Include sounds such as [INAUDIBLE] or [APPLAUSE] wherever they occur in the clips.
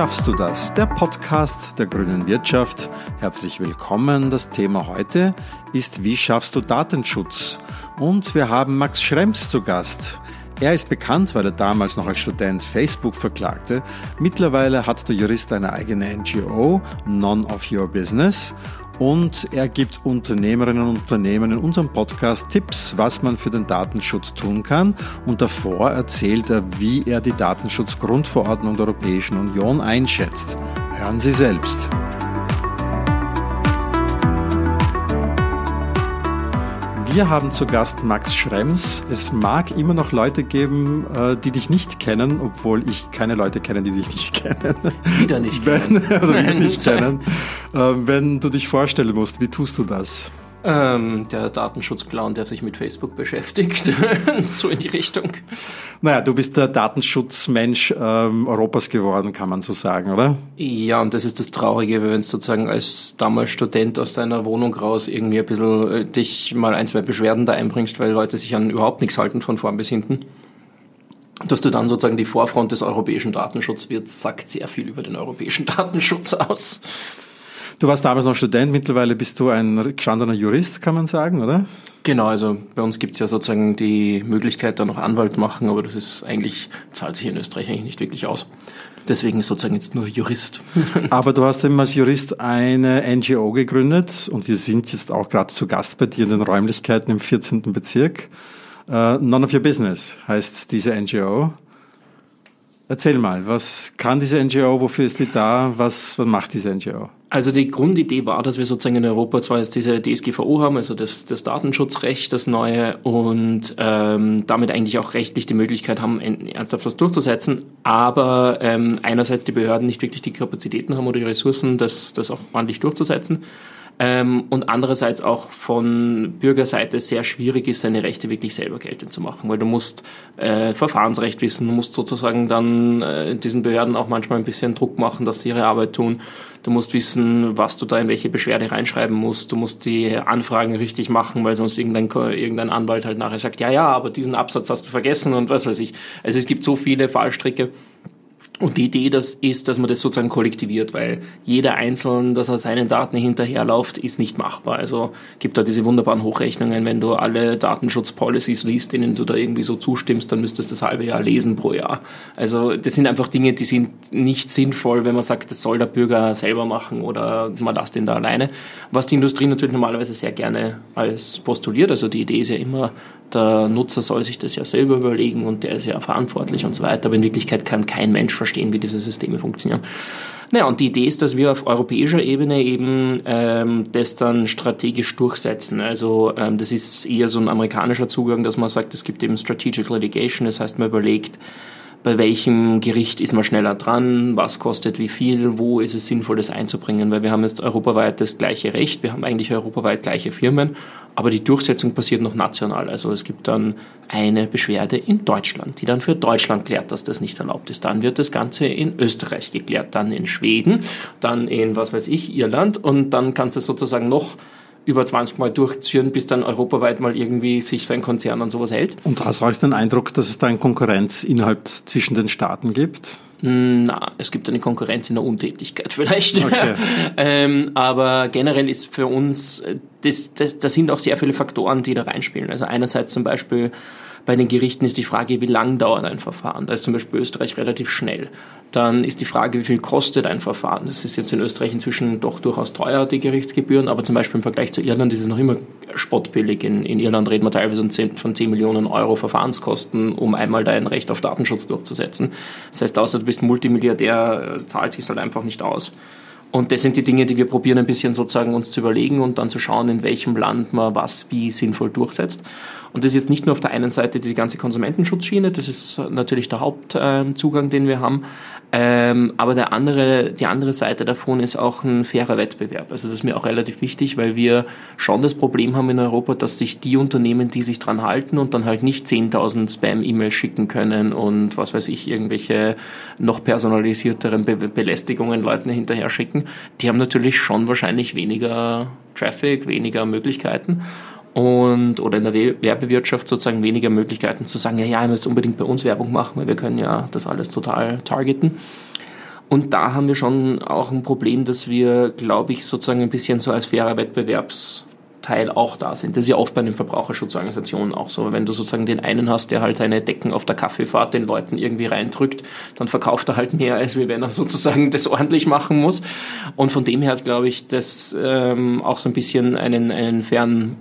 schaffst du das? Der Podcast der grünen Wirtschaft. Herzlich willkommen. Das Thema heute ist, wie schaffst du Datenschutz? Und wir haben Max Schrems zu Gast. Er ist bekannt, weil er damals noch als Student Facebook verklagte. Mittlerweile hat der Jurist eine eigene NGO, None of Your Business. Und er gibt Unternehmerinnen und Unternehmen in unserem Podcast Tipps, was man für den Datenschutz tun kann. Und davor erzählt er, wie er die Datenschutzgrundverordnung der Europäischen Union einschätzt. Hören Sie selbst. Wir haben zu Gast Max Schrems. Es mag immer noch Leute geben, äh, die dich nicht kennen, obwohl ich keine Leute kenne, die dich nicht [LAUGHS] kennen. Wieder nicht kennen. Wenn, [LAUGHS] oder nicht kennen. Ähm, wenn du dich vorstellen musst, wie tust du das? Ähm, der Datenschutzclown, der sich mit Facebook beschäftigt, [LAUGHS] so in die Richtung. Naja, du bist der Datenschutzmensch ähm, Europas geworden, kann man so sagen, oder? Ja, und das ist das Traurige, wenn du sozusagen als damals Student aus deiner Wohnung raus irgendwie ein bisschen äh, dich mal ein, zwei Beschwerden da einbringst, weil Leute sich an überhaupt nichts halten von vorn bis hinten. Dass du dann sozusagen die Vorfront des europäischen Datenschutzes wird, sagt sehr viel über den europäischen [LAUGHS] Datenschutz aus. Du warst damals noch Student, mittlerweile bist du ein gestandener Jurist, kann man sagen, oder? Genau, also bei uns gibt es ja sozusagen die Möglichkeit, da noch Anwalt machen, aber das ist eigentlich, zahlt sich in Österreich eigentlich nicht wirklich aus. Deswegen ist sozusagen jetzt nur Jurist. [LAUGHS] Aber du hast eben als Jurist eine NGO gegründet und wir sind jetzt auch gerade zu Gast bei dir in den Räumlichkeiten im 14. Bezirk. Uh, None of Your Business heißt diese NGO. Erzähl mal, was kann diese NGO, wofür ist die da, was, was macht diese NGO? Also die Grundidee war, dass wir sozusagen in Europa zwar jetzt diese DSGVO haben, also das, das Datenschutzrecht, das neue, und ähm, damit eigentlich auch rechtlich die Möglichkeit haben, ernsthaft was durchzusetzen, aber ähm, einerseits die Behörden nicht wirklich die Kapazitäten haben oder die Ressourcen, das, das auch ordentlich durchzusetzen ähm, und andererseits auch von Bürgerseite sehr schwierig ist, seine Rechte wirklich selber geltend zu machen, weil du musst äh, Verfahrensrecht wissen, du musst sozusagen dann äh, diesen Behörden auch manchmal ein bisschen Druck machen, dass sie ihre Arbeit tun. Du musst wissen, was du da in welche Beschwerde reinschreiben musst. Du musst die Anfragen richtig machen, weil sonst irgendein, irgendein Anwalt halt nachher sagt, ja, ja, aber diesen Absatz hast du vergessen und was weiß ich. Also es gibt so viele Fallstricke. Und die Idee das ist, dass man das sozusagen kollektiviert, weil jeder Einzelne, dass er seinen Daten hinterherläuft, ist nicht machbar. Also gibt da diese wunderbaren Hochrechnungen, wenn du alle Datenschutzpolicies liest, denen du da irgendwie so zustimmst, dann müsstest du das halbe Jahr lesen pro Jahr. Also das sind einfach Dinge, die sind nicht sinnvoll, wenn man sagt, das soll der Bürger selber machen oder man lässt ihn da alleine. Was die Industrie natürlich normalerweise sehr gerne als postuliert. Also die Idee ist ja immer, der Nutzer soll sich das ja selber überlegen und der ist ja verantwortlich und so weiter. Aber in Wirklichkeit kann kein Mensch verstehen, wie diese Systeme funktionieren. Naja, und die Idee ist, dass wir auf europäischer Ebene eben ähm, das dann strategisch durchsetzen. Also ähm, das ist eher so ein amerikanischer Zugang, dass man sagt, es gibt eben Strategic Litigation, das heißt, man überlegt, bei welchem Gericht ist man schneller dran, was kostet wie viel, wo ist es sinnvoll, das einzubringen, weil wir haben jetzt europaweit das gleiche Recht, wir haben eigentlich europaweit gleiche Firmen, aber die Durchsetzung passiert noch national. Also es gibt dann eine Beschwerde in Deutschland, die dann für Deutschland klärt, dass das nicht erlaubt ist. Dann wird das Ganze in Österreich geklärt, dann in Schweden, dann in, was weiß ich, Irland und dann kannst du sozusagen noch über 20 Mal durchführen, bis dann europaweit mal irgendwie sich sein Konzern an sowas hält. Und hast du auch den Eindruck, dass es da eine Konkurrenz innerhalb zwischen den Staaten gibt? Na, es gibt eine Konkurrenz in der Untätigkeit [LAUGHS] vielleicht. Okay. [LAUGHS] ähm, aber generell ist für uns, das, das, das sind auch sehr viele Faktoren, die da reinspielen. Also einerseits zum Beispiel bei den Gerichten ist die Frage, wie lang dauert ein Verfahren. Da ist zum Beispiel Österreich relativ schnell. Dann ist die Frage, wie viel kostet ein Verfahren. Das ist jetzt in Österreich inzwischen doch durchaus teuer, die Gerichtsgebühren, aber zum Beispiel im Vergleich zu Irland ist es noch immer spottbillig. In, in Irland reden wir teilweise von 10 Millionen Euro Verfahrenskosten, um einmal dein Recht auf Datenschutz durchzusetzen. Das heißt, außer du bist Multimilliardär, äh, zahlt sich halt einfach nicht aus. Und das sind die Dinge, die wir probieren ein bisschen sozusagen uns zu überlegen und dann zu schauen, in welchem Land man was wie sinnvoll durchsetzt. Und das ist jetzt nicht nur auf der einen Seite die ganze Konsumentenschutzschiene, das ist natürlich der Hauptzugang, den wir haben, ähm, aber der andere, die andere Seite davon ist auch ein fairer Wettbewerb. Also das ist mir auch relativ wichtig, weil wir schon das Problem haben in Europa, dass sich die Unternehmen, die sich dran halten und dann halt nicht 10.000 Spam-E-Mails schicken können und was weiß ich, irgendwelche noch personalisierteren Be Belästigungen Leuten hinterher schicken, die haben natürlich schon wahrscheinlich weniger Traffic, weniger Möglichkeiten und oder in der Werbewirtschaft sozusagen weniger Möglichkeiten zu sagen, ja, ja, ihr müsst unbedingt bei uns Werbung machen, weil wir können ja das alles total targeten. Und da haben wir schon auch ein Problem, dass wir, glaube ich, sozusagen ein bisschen so als fairer Wettbewerbs Teil auch da sind. Das ist ja oft bei den Verbraucherschutzorganisationen auch so. Wenn du sozusagen den einen hast, der halt seine Decken auf der Kaffeefahrt den Leuten irgendwie reindrückt, dann verkauft er halt mehr, als wenn er sozusagen das ordentlich machen muss. Und von dem her glaube ich, dass ähm, auch so ein bisschen einen, einen fairen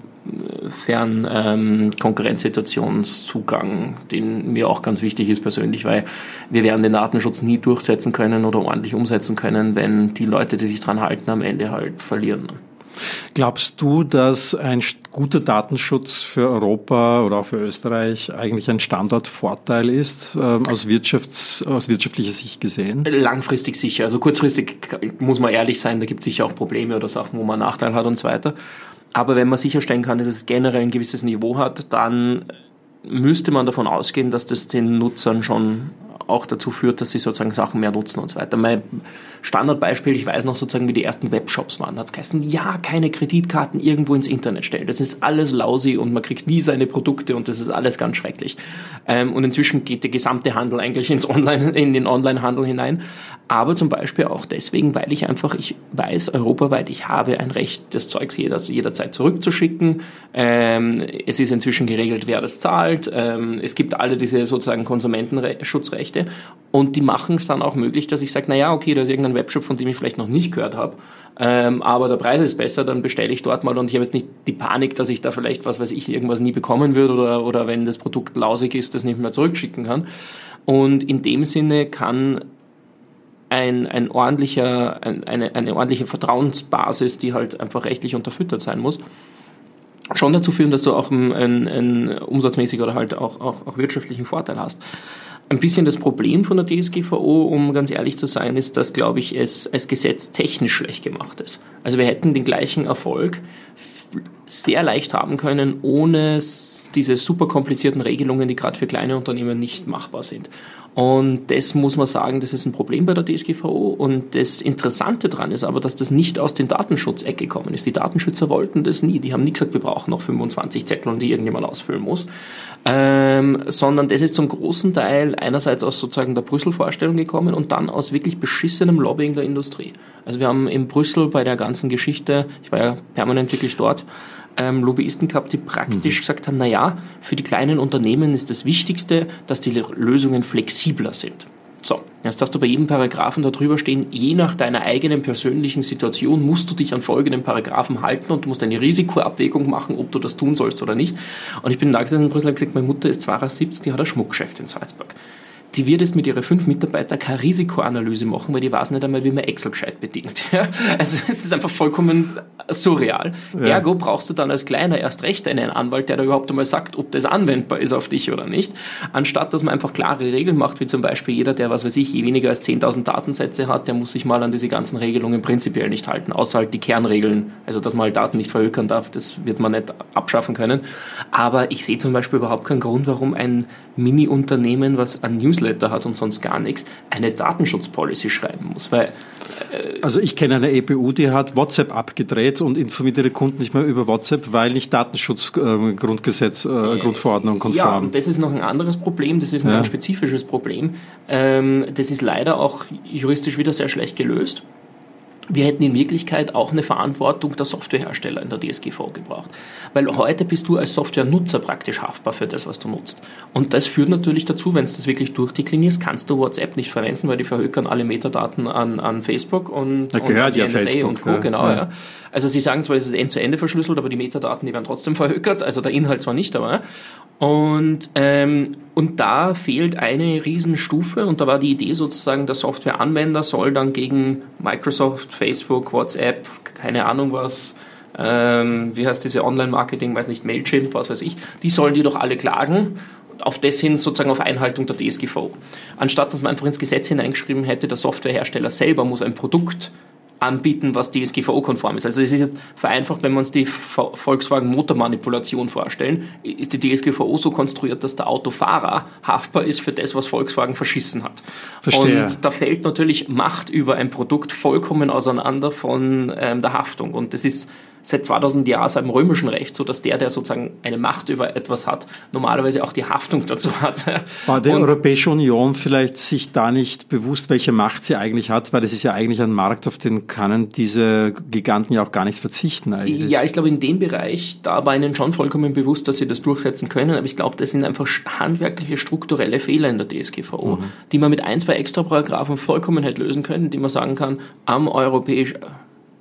fairen ähm, Konkurrenzsituationszugang, den mir auch ganz wichtig ist persönlich, weil wir werden den Datenschutz nie durchsetzen können oder ordentlich umsetzen können, wenn die Leute, die sich dran halten, am Ende halt verlieren. Glaubst du, dass ein guter Datenschutz für Europa oder auch für Österreich eigentlich ein Standortvorteil ist, ähm, aus, Wirtschafts-, aus wirtschaftlicher Sicht gesehen? Langfristig sicher. Also kurzfristig muss man ehrlich sein, da gibt es sicher auch Probleme oder Sachen, wo man Nachteil hat und so weiter. Aber wenn man sicherstellen kann, dass es generell ein gewisses Niveau hat, dann müsste man davon ausgehen, dass das den Nutzern schon auch dazu führt, dass sie sozusagen Sachen mehr nutzen und so weiter. Mein Standardbeispiel, ich weiß noch sozusagen, wie die ersten Webshops waren. Da hat es geheißen, ja, keine Kreditkarten irgendwo ins Internet stellen. Das ist alles lousy und man kriegt nie seine Produkte und das ist alles ganz schrecklich. Ähm, und inzwischen geht der gesamte Handel eigentlich ins Online, in den Onlinehandel hinein. Aber zum Beispiel auch deswegen, weil ich einfach, ich weiß europaweit, ich habe ein Recht, das Zeugs jeder, jederzeit zurückzuschicken. Ähm, es ist inzwischen geregelt, wer das zahlt. Ähm, es gibt alle diese sozusagen Konsumentenschutzrechte und die machen es dann auch möglich, dass ich sage, na ja, okay, da ist irgendein Webshop, von dem ich vielleicht noch nicht gehört habe, ähm, aber der Preis ist besser, dann bestelle ich dort mal und ich habe jetzt nicht die Panik, dass ich da vielleicht, was weiß ich, irgendwas nie bekommen würde oder, oder wenn das Produkt lausig ist, das nicht mehr zurückschicken kann. Und in dem Sinne kann ein, ein ordentlicher, ein, eine, eine ordentliche Vertrauensbasis, die halt einfach rechtlich unterfüttert sein muss, schon dazu führen, dass du auch einen, einen umsatzmäßig oder halt auch, auch, auch wirtschaftlichen Vorteil hast. Ein bisschen das Problem von der DSGVO, um ganz ehrlich zu sein, ist, dass, glaube ich, es als Gesetz technisch schlecht gemacht ist. Also wir hätten den gleichen Erfolg sehr leicht haben können, ohne diese super komplizierten Regelungen, die gerade für kleine Unternehmen nicht machbar sind. Und das muss man sagen, das ist ein Problem bei der DSGVO. Und das Interessante daran ist aber, dass das nicht aus den Datenschutzecke gekommen ist. Die Datenschützer wollten das nie. Die haben nie gesagt, wir brauchen noch 25 Zettel, die irgendjemand ausfüllen muss. Ähm, sondern das ist zum großen Teil einerseits aus sozusagen der Brüssel-Vorstellung gekommen und dann aus wirklich beschissenem Lobbying der Industrie. Also wir haben in Brüssel bei der ganzen Geschichte, ich war ja permanent wirklich dort, ähm, Lobbyisten gehabt, die praktisch mhm. gesagt haben, na ja, für die kleinen Unternehmen ist das Wichtigste, dass die Lösungen flexibler sind. So, jetzt hast du bei jedem Paragraphen darüber stehen, je nach deiner eigenen persönlichen Situation musst du dich an folgenden Paragraphen halten und du musst eine Risikoabwägung machen, ob du das tun sollst oder nicht. Und ich bin da gesessen in Brüssel und gesagt, meine Mutter ist 72, die hat ein Schmuckgeschäft in Salzburg die wird jetzt mit ihren fünf Mitarbeitern keine Risikoanalyse machen, weil die weiß nicht einmal, wie man Excel gescheit bedient. [LAUGHS] also es ist einfach vollkommen surreal. Ja. Ergo brauchst du dann als Kleiner erst recht einen Anwalt, der da überhaupt einmal sagt, ob das anwendbar ist auf dich oder nicht, anstatt dass man einfach klare Regeln macht, wie zum Beispiel jeder, der, was weiß ich, je weniger als 10.000 Datensätze hat, der muss sich mal an diese ganzen Regelungen prinzipiell nicht halten, außer halt die Kernregeln, also dass man halt Daten nicht verhökern darf, das wird man nicht abschaffen können. Aber ich sehe zum Beispiel überhaupt keinen Grund, warum ein Mini-Unternehmen, was ein Newsletter hat und sonst gar nichts, eine Datenschutzpolicy schreiben muss. Weil, äh also ich kenne eine EPU, die hat WhatsApp abgedreht und informiert ihre Kunden nicht mehr über WhatsApp, weil nicht Datenschutzgrundgesetz, äh, äh, Grundverordnung konform. Ja, und das ist noch ein anderes Problem, das ist ein ja. ganz spezifisches Problem. Ähm, das ist leider auch juristisch wieder sehr schlecht gelöst wir hätten in Wirklichkeit auch eine Verantwortung der Softwarehersteller in der DSGVO gebraucht. Weil heute bist du als Softwarenutzer praktisch haftbar für das, was du nutzt. Und das führt natürlich dazu, wenn du das wirklich durchdeklinierst, kannst du WhatsApp nicht verwenden, weil die verhökern alle Metadaten an, an Facebook und, da gehört und ja NSA Facebook, und Co. Ja, genau, ja. Also sie sagen zwar, es ist End-zu-Ende verschlüsselt, aber die Metadaten, die werden trotzdem [LAUGHS] verhökert, also der Inhalt zwar nicht, aber und, ähm, und da fehlt eine Riesenstufe und da war die Idee sozusagen, der Softwareanwender soll dann gegen Microsoft, Facebook, WhatsApp, keine Ahnung was, ähm, wie heißt diese Online-Marketing, weiß nicht, Mailchimp, was weiß ich, die sollen die doch alle klagen auf das hin sozusagen auf Einhaltung der DSGVO. Anstatt dass man einfach ins Gesetz hineingeschrieben hätte, der Softwarehersteller selber muss ein Produkt anbieten, was DSGVO-konform ist. Also es ist jetzt vereinfacht, wenn wir uns die Volkswagen Motormanipulation vorstellen, ist die DSGVO so konstruiert, dass der Autofahrer haftbar ist für das, was Volkswagen verschissen hat. Verstehe. Und da fällt natürlich Macht über ein Produkt vollkommen auseinander von ähm, der Haftung. Und das ist seit 2000 Jahren im römischen Recht so, dass der, der sozusagen eine Macht über etwas hat, normalerweise auch die Haftung dazu hat. War die Europäische Union vielleicht sich da nicht bewusst, welche Macht sie eigentlich hat, weil das ist ja eigentlich ein Markt, auf den können diese Giganten ja auch gar nicht verzichten eigentlich. Ja, ich glaube in dem Bereich, da war ihnen schon vollkommen bewusst, dass sie das durchsetzen können, aber ich glaube, das sind einfach handwerkliche, strukturelle Fehler in der DSGVO, mhm. die man mit ein, zwei extra Paragraphen vollkommen hätte lösen können, die man sagen kann, am europäischen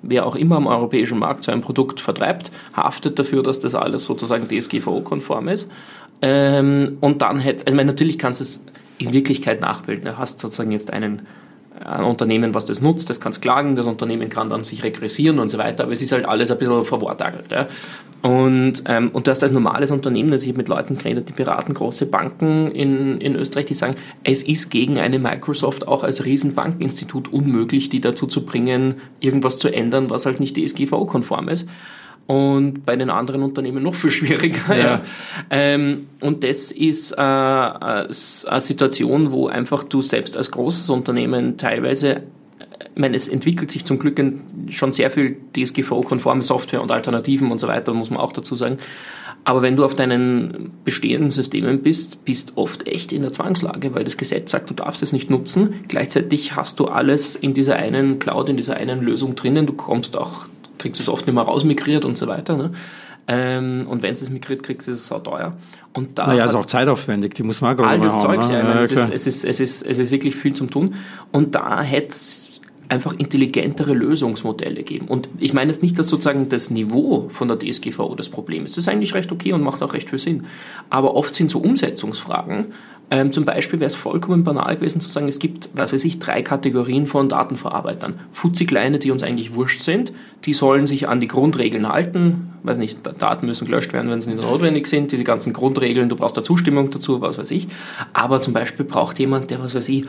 wer auch immer am europäischen Markt so ein Produkt vertreibt, haftet dafür, dass das alles sozusagen DSGVO-konform ist. Ähm, und dann hätte, also natürlich kannst du es in Wirklichkeit nachbilden. Du hast sozusagen jetzt einen ein Unternehmen, was das nutzt, das kann es klagen, das Unternehmen kann dann sich regressieren und so weiter, aber es ist halt alles ein bisschen verwortagelt. Ja. Und, ähm, und du hast als normales Unternehmen, also ich habe mit Leuten geredet, die beraten große Banken in, in Österreich, die sagen, es ist gegen eine Microsoft auch als Riesenbankinstitut unmöglich, die dazu zu bringen, irgendwas zu ändern, was halt nicht DSGVO-konform ist und bei den anderen Unternehmen noch viel [LAUGHS] schwieriger. Ja. ja. Ähm, und das ist äh, eine Situation, wo einfach du selbst als großes Unternehmen teilweise ich meine, es entwickelt sich zum Glück schon sehr viel DSGVO-konforme Software und Alternativen und so weiter, muss man auch dazu sagen. Aber wenn du auf deinen bestehenden Systemen bist, bist oft echt in der Zwangslage, weil das Gesetz sagt, du darfst es nicht nutzen. Gleichzeitig hast du alles in dieser einen Cloud, in dieser einen Lösung drinnen. Du kommst auch kriegst es oft nicht mehr rausmigriert und so weiter. Ne? Ähm, und wenn es migriert, kriegst du es sau teuer. Und da naja, ist auch zeitaufwendig, die muss man auch All das haben, Zeugs, ne? ja, meine, ja, es, ist, es, ist, es, ist, es ist wirklich viel zum Tun. Und da hätte es einfach intelligentere Lösungsmodelle geben. Und ich meine jetzt nicht, dass sozusagen das Niveau von der DSGVO das Problem ist. Das ist eigentlich recht okay und macht auch recht viel Sinn. Aber oft sind so Umsetzungsfragen, ähm, zum Beispiel wäre es vollkommen banal gewesen zu sagen, es gibt, was weiß ich, drei Kategorien von Datenverarbeitern. Futzigleine, die uns eigentlich wurscht sind, die sollen sich an die Grundregeln halten. Weiß nicht, Daten müssen gelöscht werden, wenn sie nicht notwendig sind. Diese ganzen Grundregeln, du brauchst da Zustimmung dazu, was weiß ich. Aber zum Beispiel braucht jemand, der, was weiß ich,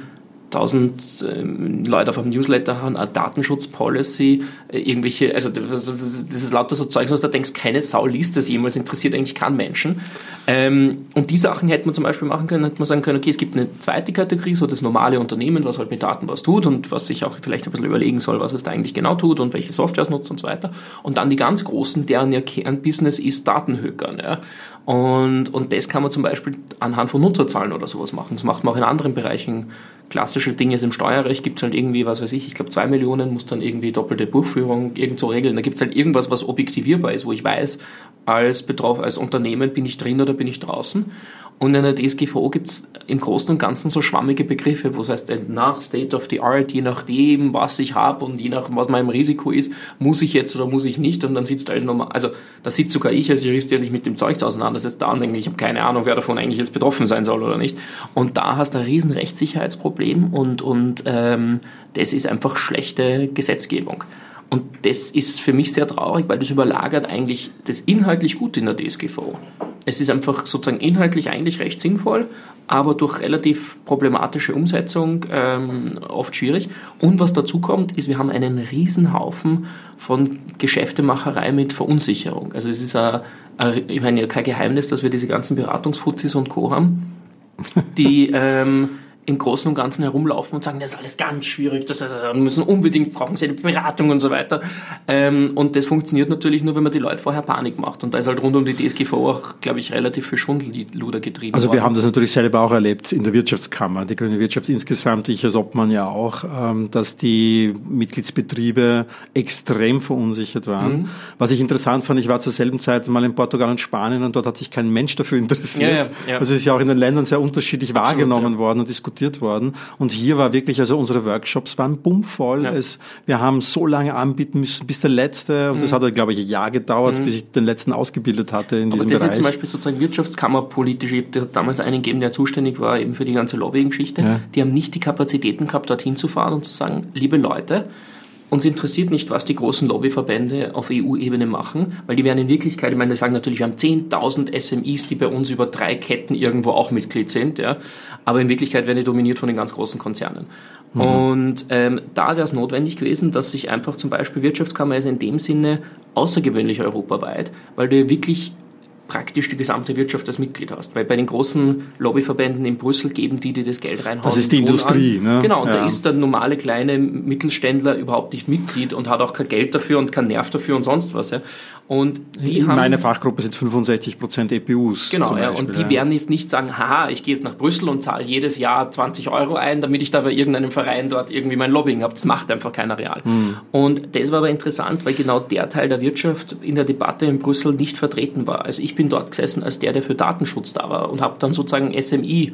tausend ähm, Leute auf einem Newsletter haben, eine Datenschutzpolicy, äh, irgendwelche, also das, ist lauter so Zeugs, was du denkst, keine Sau liest das jemals, interessiert eigentlich keinen Menschen. Ähm, und die Sachen hätte man zum Beispiel machen können, hätte man sagen können, okay, es gibt eine zweite Kategorie, so das normale Unternehmen, was halt mit Daten was tut und was sich auch vielleicht ein bisschen überlegen soll, was es da eigentlich genau tut und welche Software es nutzt und so weiter. Und dann die ganz großen, deren ihr Kernbusiness ist Datenhökern. Ja. Und, und das kann man zum Beispiel anhand von Nutzerzahlen oder sowas machen. Das macht man auch in anderen Bereichen klassische Dinge ist im Steuerrecht, gibt es halt irgendwie, was weiß ich, ich glaube zwei Millionen muss dann irgendwie doppelte Buchführung irgend so regeln. Da gibt es halt irgendwas, was objektivierbar ist, wo ich weiß, als Betroff als Unternehmen bin ich drin oder bin ich draußen. Und in der DSGVO gibt es im Großen und Ganzen so schwammige Begriffe, wo es heißt, äh, nach State of the Art, je nachdem, was ich habe und je nach was mein Risiko ist, muss ich jetzt oder muss ich nicht. Und dann sitzt halt nochmal, also da sitzt sogar ich als Jurist, der sich mit dem Zeugs auseinandersetzt, da und denke, ich habe keine Ahnung, wer davon eigentlich jetzt betroffen sein soll oder nicht. Und da hast du ein riesen Rechtssicherheitsproblem und, und ähm, das ist einfach schlechte Gesetzgebung. Und das ist für mich sehr traurig, weil das überlagert eigentlich das inhaltlich gut in der DSGVO. Es ist einfach sozusagen inhaltlich eigentlich recht sinnvoll, aber durch relativ problematische Umsetzung ähm, oft schwierig. Und was dazu kommt, ist, wir haben einen Riesenhaufen von Geschäftemacherei mit Verunsicherung. Also es ist ein, ein, ich meine, kein Geheimnis, dass wir diese ganzen Beratungsfuzis und Co. haben, die [LAUGHS] ähm, im Großen und Ganzen herumlaufen und sagen, das ist alles ganz schwierig, das müssen unbedingt, brauchen sie eine Beratung und so weiter. Ähm, und das funktioniert natürlich nur, wenn man die Leute vorher Panik macht. Und da ist halt rund um die DSGVO auch, glaube ich, relativ viel Schundelluder getrieben Also wir worden. haben das natürlich selber auch erlebt in der Wirtschaftskammer, die grüne Wirtschaft insgesamt, ich als Obmann ja auch, ähm, dass die Mitgliedsbetriebe extrem verunsichert waren. Mhm. Was ich interessant fand, ich war zur selben Zeit mal in Portugal und Spanien und dort hat sich kein Mensch dafür interessiert. Ja, ja, ja. Also es ist ja auch in den Ländern sehr unterschiedlich Absolut, wahrgenommen worden und diskutiert diskutiert worden. Und hier war wirklich, also unsere Workshops waren bummvoll. Ja. Es, wir haben so lange anbieten müssen, bis der letzte, und mhm. das hat, glaube ich, ein Jahr gedauert, mhm. bis ich den letzten ausgebildet hatte in Aber diesem das Bereich. ist zum Beispiel sozusagen wirtschaftskammerpolitisch, da hat es damals einen gegeben, der zuständig war eben für die ganze Lobbying-Geschichte. Ja. Die haben nicht die Kapazitäten gehabt, dorthin zu fahren und zu sagen, liebe Leute, uns interessiert nicht, was die großen Lobbyverbände auf EU-Ebene machen, weil die werden in Wirklichkeit, ich meine, die sagen natürlich, wir haben 10.000 SMIs, die bei uns über drei Ketten irgendwo auch Mitglied sind, ja, aber in Wirklichkeit werden die dominiert von den ganz großen Konzernen. Mhm. Und ähm, da wäre es notwendig gewesen, dass sich einfach zum Beispiel Wirtschaftskammer ist in dem Sinne außergewöhnlich europaweit, weil du wirklich praktisch die gesamte Wirtschaft als Mitglied hast. Weil bei den großen Lobbyverbänden in Brüssel geben die, die das Geld reinhauen. Das ist die Industrie, an. ne? Genau, und ja. da ist der normale kleine Mittelständler überhaupt nicht Mitglied und hat auch kein Geld dafür und keinen Nerv dafür und sonst was. Ja. Und die in haben, meiner Fachgruppe sind 65 Prozent EPUs. Genau, ja, und die werden jetzt nicht sagen, haha, ich gehe jetzt nach Brüssel und zahle jedes Jahr 20 Euro ein, damit ich da bei irgendeinem Verein dort irgendwie mein Lobbying habe. Das macht einfach keiner real. Mhm. Und das war aber interessant, weil genau der Teil der Wirtschaft in der Debatte in Brüssel nicht vertreten war. Also ich bin dort gesessen als der, der für Datenschutz da war und habe dann sozusagen SMI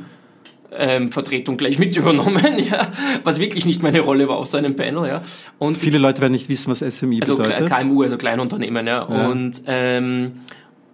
ähm, Vertretung gleich mit [LAUGHS] übernommen, ja, was wirklich nicht meine Rolle war auf so einem Panel. Ja. Und Viele Leute werden nicht wissen, was SMI also bedeutet. KMU, also Kleinunternehmen. Ja. ja. Und, ähm,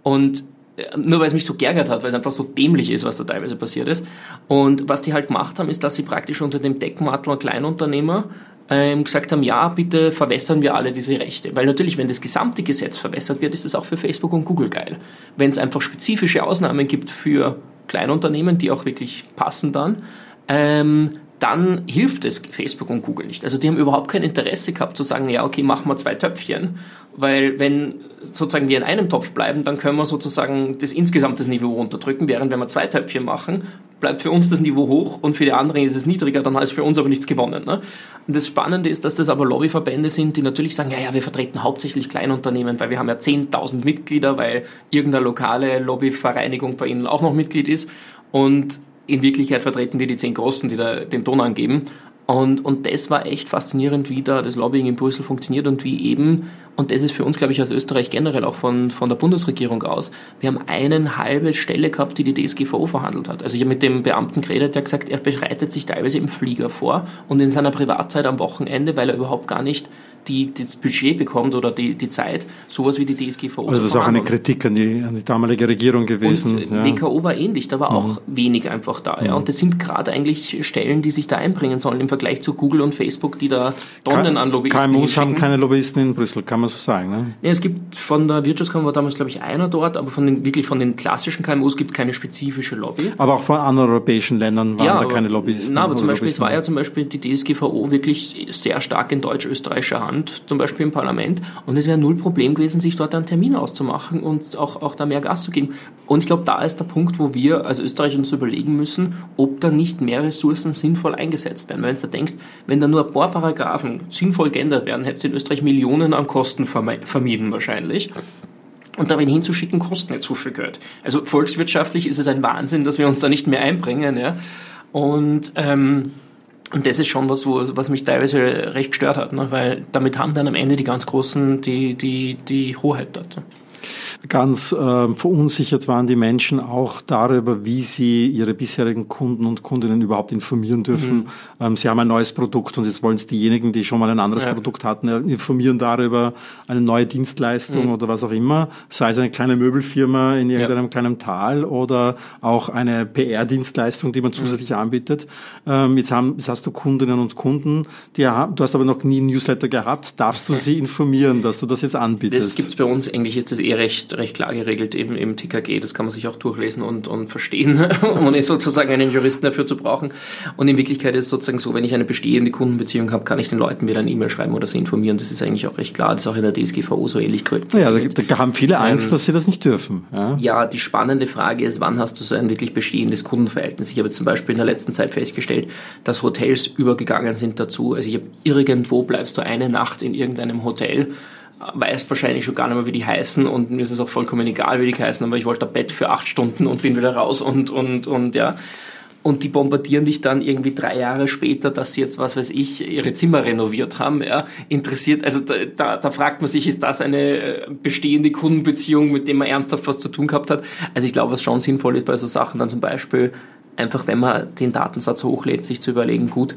und äh, nur weil es mich so geärgert hat, weil es einfach so dämlich ist, was da teilweise passiert ist. Und was die halt gemacht haben, ist, dass sie praktisch unter dem Deckmantel Kleinunternehmer ähm, gesagt haben, ja, bitte verwässern wir alle diese Rechte. Weil natürlich, wenn das gesamte Gesetz verwässert wird, ist es auch für Facebook und Google geil. Wenn es einfach spezifische Ausnahmen gibt für Kleinunternehmen, die auch wirklich passen dann, ähm, dann hilft es Facebook und Google nicht. Also die haben überhaupt kein Interesse gehabt zu sagen, ja, okay, machen wir zwei Töpfchen, weil wenn sozusagen wir in einem Topf bleiben, dann können wir sozusagen das insgesamt das Niveau runterdrücken, während wenn wir zwei Töpfchen machen, bleibt für uns das Niveau hoch und für die anderen ist es niedriger, dann heißt für uns aber nichts gewonnen. Ne? Und das Spannende ist, dass das aber Lobbyverbände sind, die natürlich sagen, ja, ja, wir vertreten hauptsächlich Kleinunternehmen, weil wir haben ja 10.000 Mitglieder, weil irgendeine lokale Lobbyvereinigung bei ihnen auch noch Mitglied ist und in Wirklichkeit vertreten die die zehn Großen, die da den Ton angeben. Und, und das war echt faszinierend, wie da das Lobbying in Brüssel funktioniert und wie eben, und das ist für uns, glaube ich, aus Österreich generell auch von, von der Bundesregierung aus, wir haben eine halbe Stelle gehabt, die die DSGVO verhandelt hat. Also ich habe mit dem Beamten geredet, der gesagt, er bereitet sich teilweise im Flieger vor und in seiner Privatzeit am Wochenende, weil er überhaupt gar nicht die das Budget bekommt oder die, die Zeit, sowas wie die DSGVO Also das ist auch eine Kritik an die, an die damalige Regierung gewesen. Und ja. WKO war ähnlich, da war mhm. auch wenig einfach da. Ja. Mhm. Und das sind gerade eigentlich Stellen, die sich da einbringen sollen im Vergleich zu Google und Facebook, die da Tonnen an Lobbyisten KMUs haben keine Lobbyisten in Brüssel, kann man so sagen. Ne? Ja, es gibt von der Wirtschaftskammer damals, glaube ich, einer dort, aber von den, wirklich von den klassischen KMUs gibt es keine spezifische Lobby. Aber auch von anderen europäischen Ländern waren ja, da keine Lobbyisten. Nein, aber zum Beispiel, es war ja zum Beispiel die DSGVO wirklich sehr stark in deutsch-österreichischer Hand, zum Beispiel im Parlament. Und es wäre null Problem gewesen, sich dort einen Termin auszumachen und auch, auch da mehr Gas zu geben. Und ich glaube, da ist der Punkt, wo wir als Österreich uns überlegen müssen, ob da nicht mehr Ressourcen sinnvoll eingesetzt werden. Weil wenn du denkst, wenn da nur ein paar Paragraphen sinnvoll geändert werden, hättest du in Österreich Millionen an Kosten vermieden wahrscheinlich. Und da wen hinzuschicken, kostet nicht so viel Geld. Also volkswirtschaftlich ist es ein Wahnsinn, dass wir uns da nicht mehr einbringen. Ja? Und ähm, und das ist schon was, wo, was mich teilweise recht gestört hat, ne? weil damit haben dann am Ende die ganz Großen die, die, die Hoheit dort. Ganz äh, verunsichert waren die Menschen auch darüber, wie sie ihre bisherigen Kunden und Kundinnen überhaupt informieren dürfen. Mhm. Ähm, sie haben ein neues Produkt und jetzt wollen es diejenigen, die schon mal ein anderes ja. Produkt hatten, informieren darüber, eine neue Dienstleistung mhm. oder was auch immer, sei es eine kleine Möbelfirma in irgendeinem ja. kleinen Tal oder auch eine PR-Dienstleistung, die man zusätzlich mhm. anbietet. Ähm, jetzt, haben, jetzt hast du Kundinnen und Kunden, die, du hast aber noch nie ein Newsletter gehabt. Darfst du sie informieren, dass du das jetzt anbietest? Das gibt's bei uns, eigentlich ist das eh recht recht, klar geregelt eben im TKG. Das kann man sich auch durchlesen und, und verstehen, [LAUGHS] ohne sozusagen einen Juristen dafür zu brauchen. Und in Wirklichkeit ist es sozusagen so, wenn ich eine bestehende Kundenbeziehung habe, kann ich den Leuten wieder ein E-Mail schreiben oder sie informieren. Das ist eigentlich auch recht klar. Das ist auch in der DSGVO so ähnlich geregelt. Ja, da, da, haben viele Angst, ähm, dass sie das nicht dürfen. Ja. ja, die spannende Frage ist, wann hast du so ein wirklich bestehendes Kundenverhältnis? Ich habe zum Beispiel in der letzten Zeit festgestellt, dass Hotels übergegangen sind dazu. Also ich habe irgendwo bleibst du eine Nacht in irgendeinem Hotel weißt wahrscheinlich schon gar nicht mehr, wie die heißen und mir ist es auch vollkommen egal, wie die heißen, aber ich wollte ein Bett für acht Stunden und bin wieder raus und, und, und ja. Und die bombardieren dich dann irgendwie drei Jahre später, dass sie jetzt, was weiß ich, ihre Zimmer renoviert haben, ja. Interessiert, also da, da, da fragt man sich, ist das eine äh, bestehende Kundenbeziehung, mit dem man ernsthaft was zu tun gehabt hat? Also ich glaube, was schon sinnvoll ist bei so Sachen dann zum Beispiel, einfach wenn man den Datensatz hochlädt, sich zu überlegen, gut,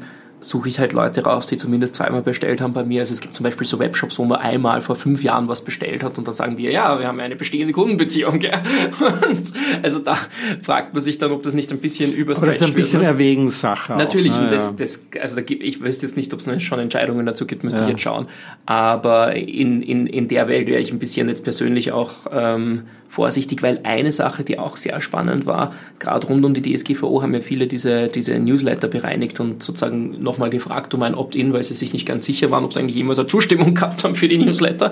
suche ich halt Leute raus, die zumindest zweimal bestellt haben bei mir. Also es gibt zum Beispiel so Webshops, wo man einmal vor fünf Jahren was bestellt hat und dann sagen die, ja, wir haben eine bestehende Kundenbeziehung. [LAUGHS] Gell? Und also da fragt man sich dann, ob das nicht ein bisschen überstretcht Aber das ist ein bisschen wird. Erwägungssache. Natürlich, auch, ne? das, das, also da gibt, ich wüsste jetzt nicht, ob es schon Entscheidungen dazu gibt, müsste ja. ich jetzt schauen. Aber in, in, in der Welt wäre ich ein bisschen jetzt persönlich auch ähm, vorsichtig, weil eine Sache, die auch sehr spannend war, gerade rund um die DSGVO haben ja viele diese, diese Newsletter bereinigt und sozusagen noch nochmal gefragt um ein Opt-in, weil sie sich nicht ganz sicher waren, ob sie eigentlich jemals eine Zustimmung [LAUGHS] gehabt haben für die Newsletter.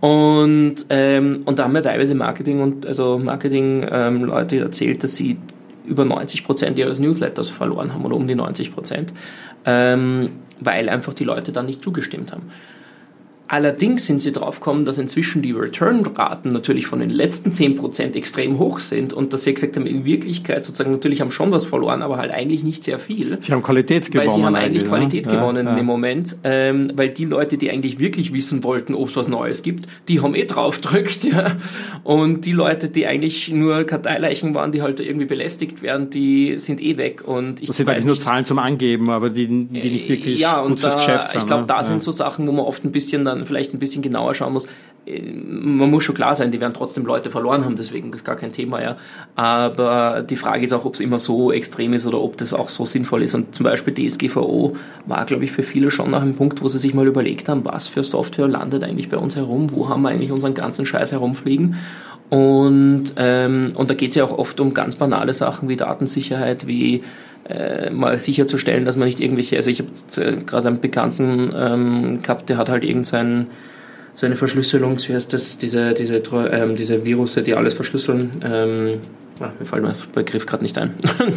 Und, ähm, und da haben mir teilweise Marketing und also Marketing-Leute ähm, erzählt, dass sie über 90 Prozent ihres Newsletters verloren haben oder um die 90 Prozent, ähm, weil einfach die Leute dann nicht zugestimmt haben. Allerdings sind sie drauf gekommen, dass inzwischen die Return-Raten natürlich von den letzten 10% extrem hoch sind und dass sie gesagt haben, in Wirklichkeit sozusagen natürlich haben schon was verloren, aber halt eigentlich nicht sehr viel. Sie haben Qualität gewonnen. Weil sie haben eigentlich Qualität ne? gewonnen ja, in dem Moment, ähm, weil die Leute, die eigentlich wirklich wissen wollten, ob es was Neues gibt, die haben eh drauf gedrückt, [LAUGHS] ja. Und die Leute, die eigentlich nur Karteileichen waren, die halt irgendwie belästigt werden, die sind eh weg. Und ich das sind eigentlich nur Zahlen zum Angeben, aber die, die nicht wirklich ja, gut fürs da, Geschäft sind. Ich glaube, da ja. sind so Sachen, wo man oft ein bisschen dann vielleicht ein bisschen genauer schauen muss. Äh, man muss schon klar sein, die werden trotzdem Leute verloren haben, deswegen ist gar kein Thema, ja. Aber die Frage ist auch, ob es immer so extrem ist oder ob das auch so sinnvoll ist. Und zum Beispiel DSGVO war, glaube ich, für viele schon nach einem Punkt, wo sie sich mal überlegt haben, was für Software landet eigentlich bei uns herum, wo haben wir eigentlich unseren ganzen Scheiß herumfliegen. Und, ähm, und da geht es ja auch oft um ganz banale Sachen wie Datensicherheit, wie äh, mal sicherzustellen, dass man nicht irgendwelche, also ich habe äh, gerade einen Bekannten ähm, gehabt, der hat halt irgendein so eine Verschlüsselung, wie heißt das, diese, diese, ähm, diese Virusse, die alles verschlüsseln. Ähm, ah, mir fällt der Begriff gerade nicht ein.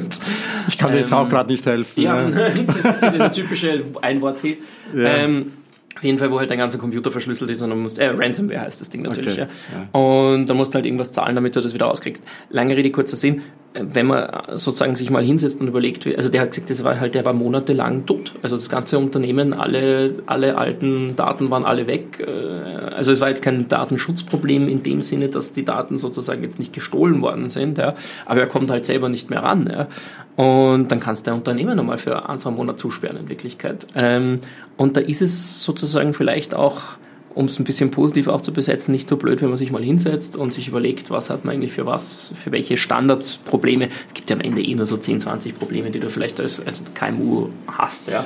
[LAUGHS] ich kann dir jetzt auch ähm, gerade nicht helfen. Ja, [LAUGHS] das ist so diese typische Einwortfehl. Ja. Ähm, auf jeden Fall, wo halt dein ganzer Computer verschlüsselt ist und dann musst, äh, Ransomware heißt das Ding natürlich, okay. ja. ja. Und dann musst du halt irgendwas zahlen, damit du das wieder rauskriegst. Lange Rede, kurzer Sinn, wenn man sozusagen sich mal hinsetzt und überlegt, also der hat gesagt, das war halt, der war monatelang tot. Also das ganze Unternehmen, alle, alle alten Daten waren alle weg. Äh, also es war jetzt kein Datenschutzproblem in dem Sinne, dass die Daten sozusagen jetzt nicht gestohlen worden sind, ja. Aber er kommt halt selber nicht mehr ran, ja. Und dann kannst du der Unternehmen nochmal für ein, zwei Monate zusperren in Wirklichkeit. Ähm, und da ist es sozusagen vielleicht auch um es ein bisschen positiv auch zu besetzen, nicht so blöd, wenn man sich mal hinsetzt und sich überlegt, was hat man eigentlich für was, für welche Standardsprobleme. Es gibt ja am Ende eh nur so 10, 20 Probleme, die du vielleicht als, als KMU hast. Ja.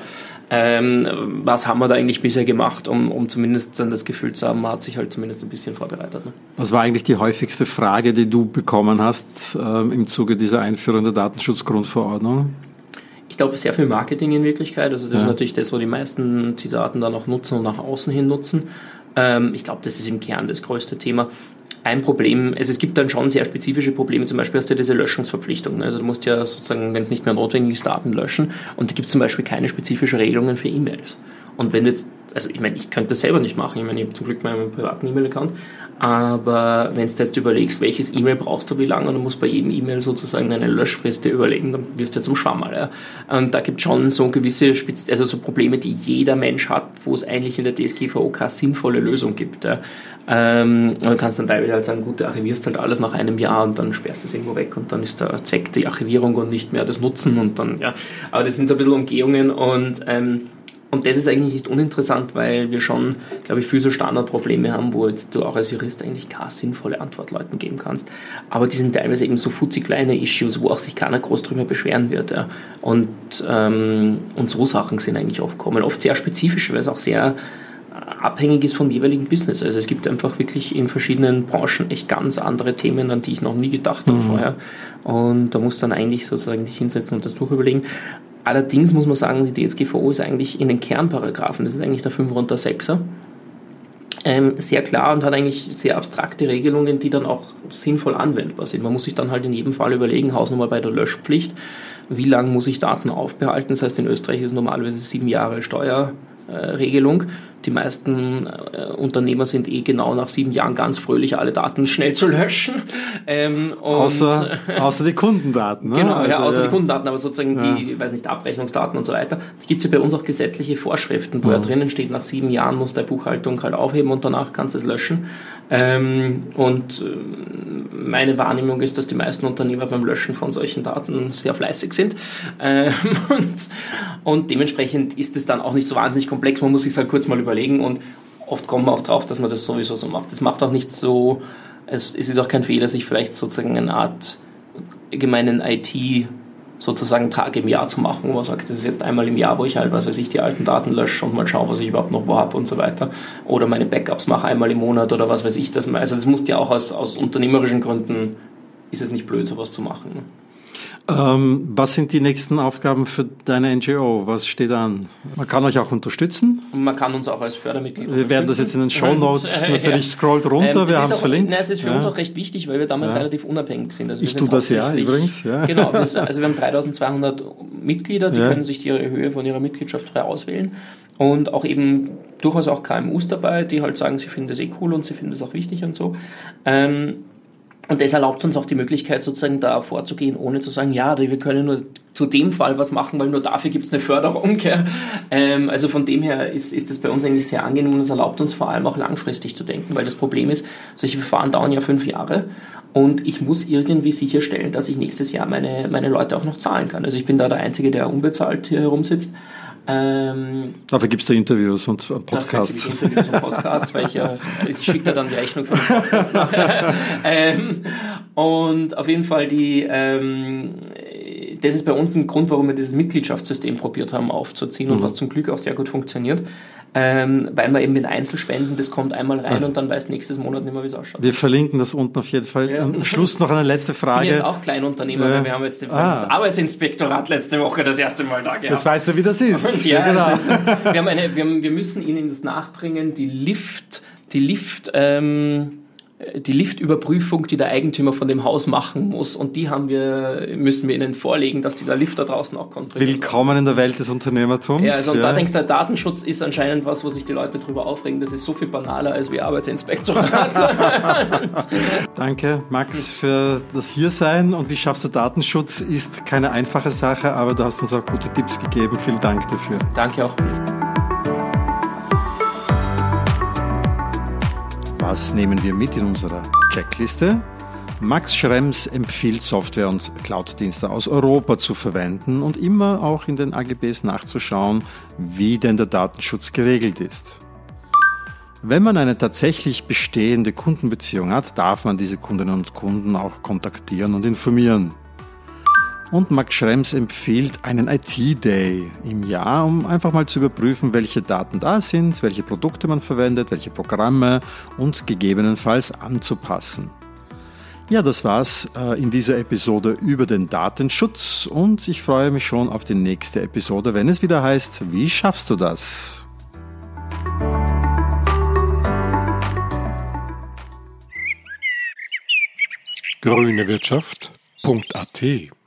Ähm, was haben wir da eigentlich bisher gemacht, um, um zumindest dann das Gefühl zu haben, man hat sich halt zumindest ein bisschen vorbereitet. Ne? Was war eigentlich die häufigste Frage, die du bekommen hast ähm, im Zuge dieser Einführung der Datenschutzgrundverordnung? Ich glaube, sehr viel Marketing in Wirklichkeit. Also das ja. ist natürlich das, wo die meisten die Daten dann auch nutzen und nach außen hin nutzen. Ähm, ich glaube, das ist im Kern das größte Thema. Ein Problem, also es gibt dann schon sehr spezifische Probleme, zum Beispiel hast du diese Löschungsverpflichtung. Ne? Also du musst ja sozusagen, wenn es nicht mehr notwendig ist, Daten löschen. Und da gibt es zum Beispiel keine spezifischen Regelungen für E-Mails. Und wenn du jetzt, also ich meine, ich könnte das selber nicht machen, ich meine, ich habe zum Glück meinen privaten E-Mail-Account, aber wenn du jetzt überlegst, welches E-Mail brauchst du wie lange und du musst bei jedem E-Mail sozusagen eine Löschfrist überlegen, dann wirst du ja zum Schwammerl. Ja. Und da gibt es schon so gewisse Spez also so Probleme, die jeder Mensch hat, wo es eigentlich in der DSGVO keine sinnvolle Lösung gibt. Ja. Ähm, und du kannst dann teilweise halt sagen, gut, du archivierst halt alles nach einem Jahr und dann sperrst du es irgendwo weg und dann ist der Zweck die Archivierung und nicht mehr das Nutzen und dann, ja. Aber das sind so ein bisschen Umgehungen und ähm, und das ist eigentlich nicht uninteressant, weil wir schon, glaube ich, viele so Standardprobleme haben, wo jetzt du auch als Jurist eigentlich keine sinnvolle Antwort Leuten geben kannst. Aber die sind teilweise eben so futzig kleine Issues, wo auch sich keiner groß drüber beschweren wird. Ja. Und, ähm, und so Sachen sind eigentlich oft kommen. Oft sehr spezifisch, weil es auch sehr abhängig ist vom jeweiligen Business. Also es gibt einfach wirklich in verschiedenen Branchen echt ganz andere Themen, an die ich noch nie gedacht habe mhm. vorher. Und da muss dann eigentlich sozusagen dich hinsetzen und das durchüberlegen. Allerdings muss man sagen, die DSGVO ist eigentlich in den Kernparagraphen, das ist eigentlich der 5 und der 6er, ähm, sehr klar und hat eigentlich sehr abstrakte Regelungen, die dann auch sinnvoll anwendbar sind. Man muss sich dann halt in jedem Fall überlegen, Hausnummer bei der Löschpflicht, wie lange muss ich Daten aufbehalten? Das heißt, in Österreich ist normalerweise sieben Jahre Steuerregelung. Die meisten äh, Unternehmer sind eh genau nach sieben Jahren ganz fröhlich, alle Daten schnell zu löschen. Ähm, außer, [LAUGHS] außer die Kundendaten. Ne? Genau, also, ja, außer ja. die Kundendaten, aber sozusagen ja. die, ich weiß nicht, Abrechnungsdaten und so weiter. Da gibt es ja bei uns auch gesetzliche Vorschriften, wo ja. drinnen steht, nach sieben Jahren muss deine Buchhaltung halt aufheben und danach kannst du es löschen. Ähm, und äh, meine Wahrnehmung ist, dass die meisten Unternehmer beim Löschen von solchen Daten sehr fleißig sind. Ähm, [LAUGHS] und, und, dementsprechend ist es dann auch nicht so wahnsinnig komplex. Man muss sich halt kurz mal überlegen und oft kommt man auch drauf, dass man das sowieso so macht. Das macht auch nicht so, es, es ist auch kein Fehler, sich vielleicht sozusagen eine Art gemeinen IT- sozusagen Tag im Jahr zu machen, wo man sagt, das ist jetzt einmal im Jahr, wo ich halt, was weiß ich, die alten Daten lösche und mal schaue, was ich überhaupt noch wo habe und so weiter. Oder meine Backups mache einmal im Monat oder was weiß ich. Das, also das muss ja auch aus, aus unternehmerischen Gründen, ist es nicht blöd, sowas zu machen. Ähm, was sind die nächsten Aufgaben für deine NGO? Was steht an? Man kann euch auch unterstützen. Man kann uns auch als Fördermitglied Wir werden das jetzt in den Show Notes natürlich ja. scrollt runter, ähm, wir haben es verlinkt. Nein, es ist für ja. uns auch recht wichtig, weil wir damit ja. relativ unabhängig sind. Also ich tue das ja übrigens. Genau, das, [LAUGHS] also wir haben 3200 Mitglieder, die können sich ihre Höhe von ihrer Mitgliedschaft frei auswählen und auch eben durchaus auch KMUs dabei, die halt sagen, sie finden das eh cool und sie finden das auch wichtig und so. Ähm, und das erlaubt uns auch die Möglichkeit, sozusagen da vorzugehen, ohne zu sagen, ja, wir können nur zu dem Fall was machen, weil nur dafür gibt es eine Förderung. Ähm, also von dem her ist, ist das bei uns eigentlich sehr angenehm und es erlaubt uns vor allem auch langfristig zu denken, weil das Problem ist, solche Verfahren dauern ja fünf Jahre und ich muss irgendwie sicherstellen, dass ich nächstes Jahr meine, meine Leute auch noch zahlen kann. Also ich bin da der Einzige, der unbezahlt hier herumsitzt. Ähm, dafür gibst du Interviews und Podcasts. Dafür Interviews und Podcasts, weil ich ja, ich schicke da dann die Rechnung für den Podcast nach. [LAUGHS] ähm, und auf jeden Fall die, ähm, das ist bei uns ein Grund, warum wir dieses Mitgliedschaftssystem probiert haben aufzuziehen mhm. und was zum Glück auch sehr gut funktioniert ähm, weil man eben mit Einzelspenden, das kommt einmal rein also, und dann weiß nächstes Monat nicht mehr, wie es ausschaut. Wir verlinken das unten auf jeden Fall. Ja. Am Schluss noch eine letzte Frage. Ich bin jetzt auch Kleinunternehmer, äh, weil wir haben jetzt ah. das Arbeitsinspektorat letzte Woche das erste Mal da gehabt. Jetzt weißt du, wie das ist. Und ja, ja genau. ist, wir, haben eine, wir, haben, wir müssen Ihnen das nachbringen, die Lift, die Lift, ähm, die Liftüberprüfung, die der Eigentümer von dem Haus machen muss. Und die haben wir, müssen wir ihnen vorlegen, dass dieser Lift da draußen auch kontrolliert Willkommen in der Welt des Unternehmertums. Ja, also und ja. da denkst du, der Datenschutz ist anscheinend was, wo sich die Leute drüber aufregen. Das ist so viel banaler als wie Arbeitsinspektorat. [LAUGHS] Danke, Max, für das Hiersein. Und wie schaffst du Datenschutz? Ist keine einfache Sache, aber du hast uns auch gute Tipps gegeben. Vielen Dank dafür. Danke auch. Was nehmen wir mit in unserer Checkliste? Max Schrems empfiehlt Software- und Cloud-Dienste aus Europa zu verwenden und immer auch in den AGBs nachzuschauen, wie denn der Datenschutz geregelt ist. Wenn man eine tatsächlich bestehende Kundenbeziehung hat, darf man diese Kundinnen und Kunden auch kontaktieren und informieren. Und Max Schrems empfiehlt einen IT-Day im Jahr, um einfach mal zu überprüfen, welche Daten da sind, welche Produkte man verwendet, welche Programme und gegebenenfalls anzupassen. Ja, das war's äh, in dieser Episode über den Datenschutz und ich freue mich schon auf die nächste Episode, wenn es wieder heißt, wie schaffst du das? Grüne Wirtschaft.at